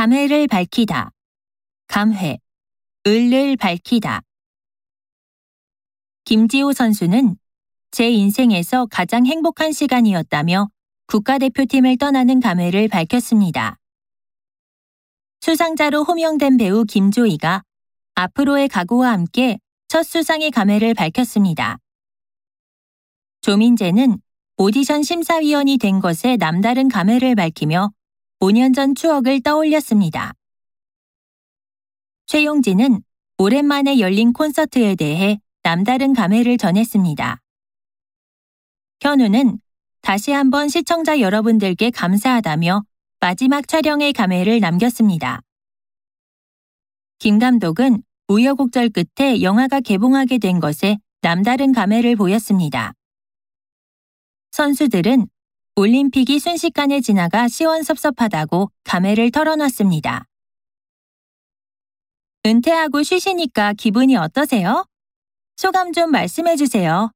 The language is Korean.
감회를 밝히다. 감회. 을을 밝히다. 김지호 선수는 제 인생에서 가장 행복한 시간이었다며 국가대표팀을 떠나는 감회를 밝혔습니다. 수상자로 호명된 배우 김조이가 앞으로의 각오와 함께 첫 수상의 감회를 밝혔습니다. 조민재는 오디션 심사위원이 된 것에 남다른 감회를 밝히며 5년 전 추억을 떠올렸습니다. 최용진은 오랜만에 열린 콘서트에 대해 남다른 감회를 전했습니다. 현우는 다시 한번 시청자 여러분들께 감사하다며 마지막 촬영의 감회를 남겼습니다. 김 감독은 우여곡절 끝에 영화가 개봉하게 된 것에 남다른 감회를 보였습니다. 선수들은 올림픽이 순식간에 지나가 시원섭섭하다고 감회를 털어놨습니다. 은퇴하고 쉬시니까 기분이 어떠세요? 소감 좀 말씀해 주세요.